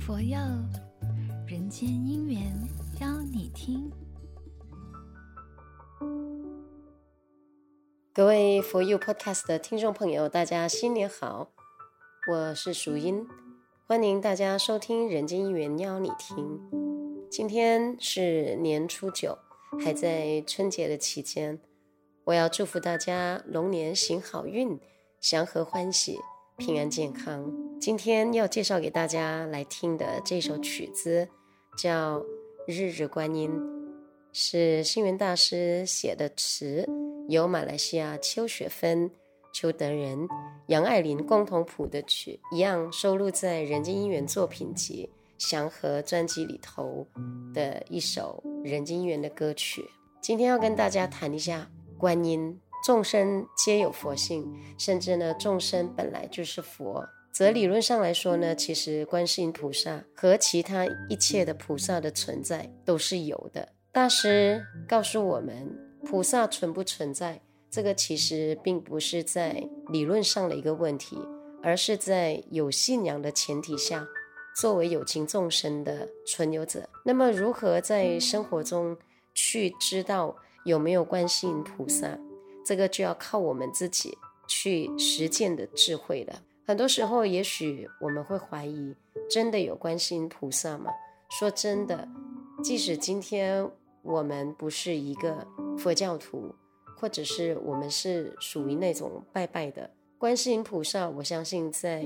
佛佑人间姻缘，邀你听。各位佛佑 Podcast 的听众朋友，大家新年好，我是淑英，欢迎大家收听《人间姻缘》，邀你听。今天是年初九，还在春节的期间，我要祝福大家龙年行好运，祥和欢喜，平安健康。今天要介绍给大家来听的这首曲子叫《日日观音》，是星云大师写的词，由马来西亚邱雪芬、邱德仁、杨爱玲共同谱的曲，一样收录在《人间姻缘》作品集《祥和》专辑里头的一首《人间姻缘》的歌曲。今天要跟大家谈一下观音，众生皆有佛性，甚至呢，众生本来就是佛。则理论上来说呢，其实观世音菩萨和其他一切的菩萨的存在都是有的。大师告诉我们，菩萨存不存在，这个其实并不是在理论上的一个问题，而是在有信仰的前提下，作为有情众生的存有者，那么如何在生活中去知道有没有观世音菩萨，这个就要靠我们自己去实践的智慧了。很多时候，也许我们会怀疑，真的有观世音菩萨吗？说真的，即使今天我们不是一个佛教徒，或者是我们是属于那种拜拜的观世音菩萨，我相信在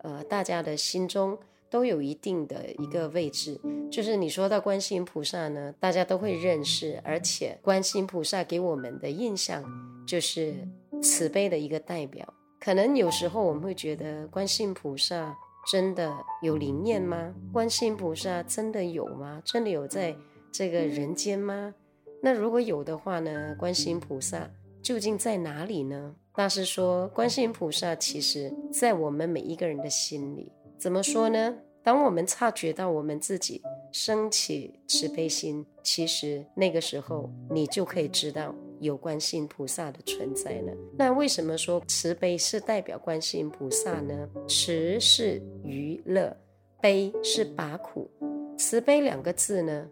呃大家的心中都有一定的一个位置。就是你说到观世音菩萨呢，大家都会认识，而且观世音菩萨给我们的印象就是慈悲的一个代表。可能有时候我们会觉得，观世音菩萨真的有灵验吗？观世音菩萨真的有吗？真的有在这个人间吗？那如果有的话呢？观世音菩萨究竟在哪里呢？大师说，观世音菩萨其实在我们每一个人的心里。怎么说呢？当我们察觉到我们自己升起慈悲心，其实那个时候你就可以知道。有观世音菩萨的存在呢？那为什么说慈悲是代表观世音菩萨呢？慈是娱乐，悲是拔苦。慈悲两个字呢，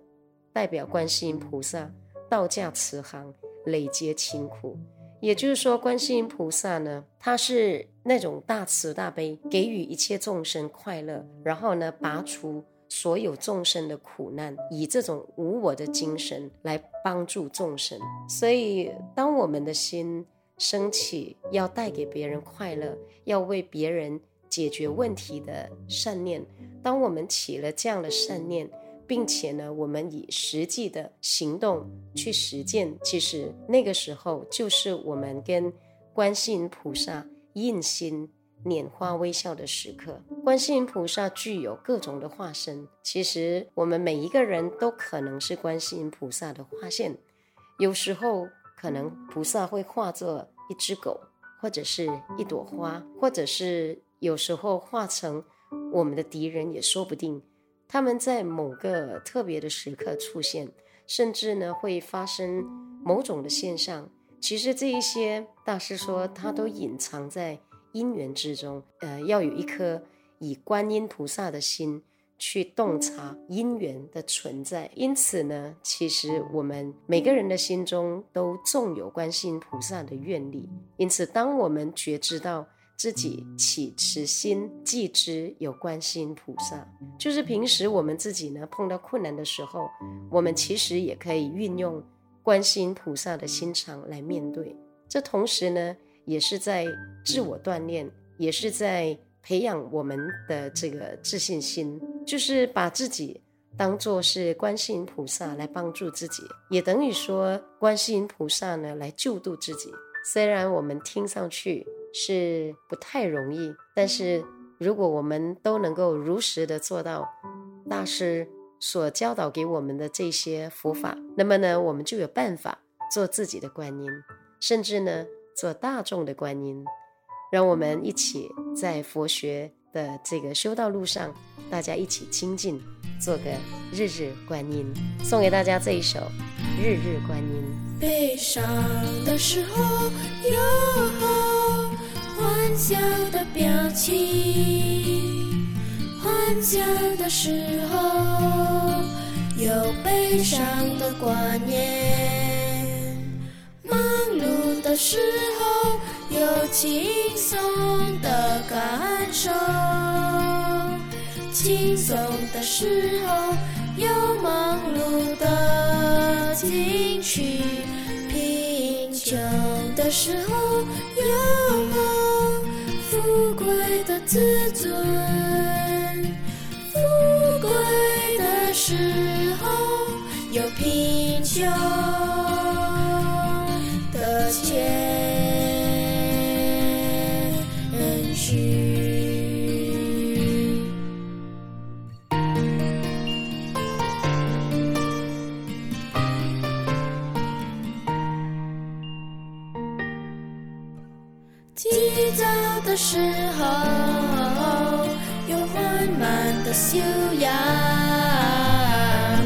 代表观世音菩萨道驾慈航，累劫勤苦。也就是说，观世音菩萨呢，他是那种大慈大悲，给予一切众生快乐，然后呢，拔除。所有众生的苦难，以这种无我的精神来帮助众生。所以，当我们的心升起要带给别人快乐，要为别人解决问题的善念，当我们起了这样的善念，并且呢，我们以实际的行动去实践，其实那个时候就是我们跟观世音菩萨印心。拈花微笑的时刻，观世音菩萨具有各种的化身。其实我们每一个人都可能是观世音菩萨的化现。有时候可能菩萨会化作一只狗，或者是一朵花，或者是有时候化成我们的敌人也说不定。他们在某个特别的时刻出现，甚至呢会发生某种的现象。其实这一些大师说，他都隐藏在。因缘之中，呃，要有一颗以观音菩萨的心去洞察因缘的存在。因此呢，其实我们每个人的心中都种有观世音菩萨的愿力。因此，当我们觉知到自己起慈心，即知有观世音菩萨。就是平时我们自己呢碰到困难的时候，我们其实也可以运用观世音菩萨的心肠来面对。这同时呢。也是在自我锻炼，也是在培养我们的这个自信心，就是把自己当作是观世音菩萨来帮助自己，也等于说观世音菩萨呢来救度自己。虽然我们听上去是不太容易，但是如果我们都能够如实的做到大师所教导给我们的这些佛法，那么呢，我们就有办法做自己的观音，甚至呢。做大众的观音，让我们一起在佛学的这个修道路上，大家一起精进，做个日日观音。送给大家这一首《日日观音》。悲伤的时候有欢笑的表情，欢笑的时候，有悲伤的挂念；忙碌的时候，有轻松的感受；轻松的时候，有忙碌的情绪；贫穷的时候，有富贵的自尊。富贵的时候有贫穷谦虚，急躁的时候有缓慢的修养。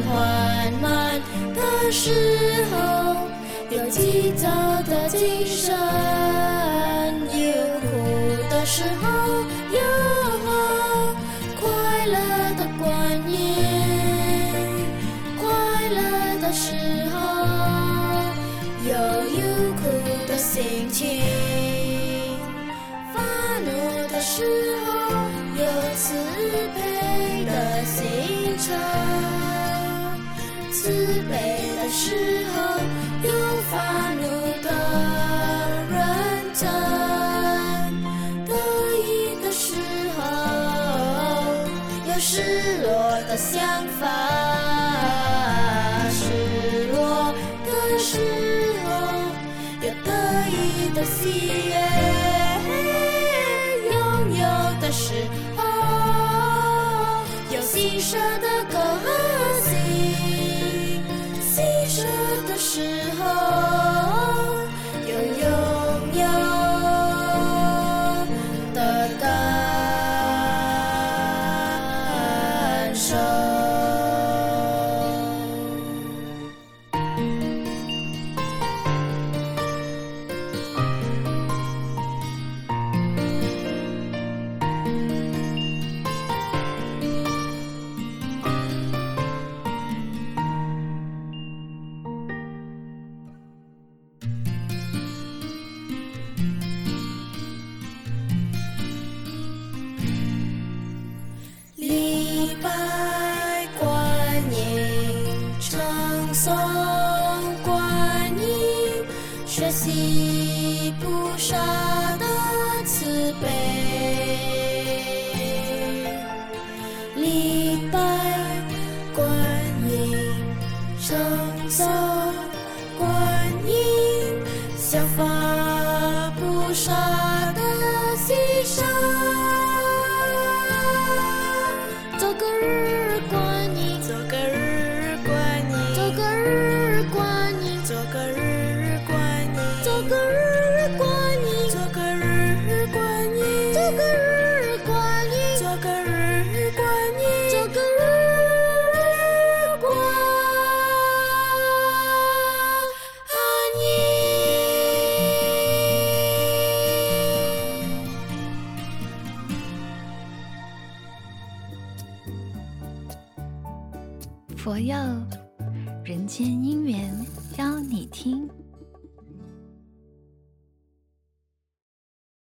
缓慢的时候有急躁的精神，有苦的时候有快乐的观念，快乐的时候有忧苦的心情，失落的想法；失落的时候，有得意的喜悦；拥有的时候，有心舍的歌受。学习菩萨的慈悲，礼拜观音，称颂观音，效法佛佑人间姻缘邀你听。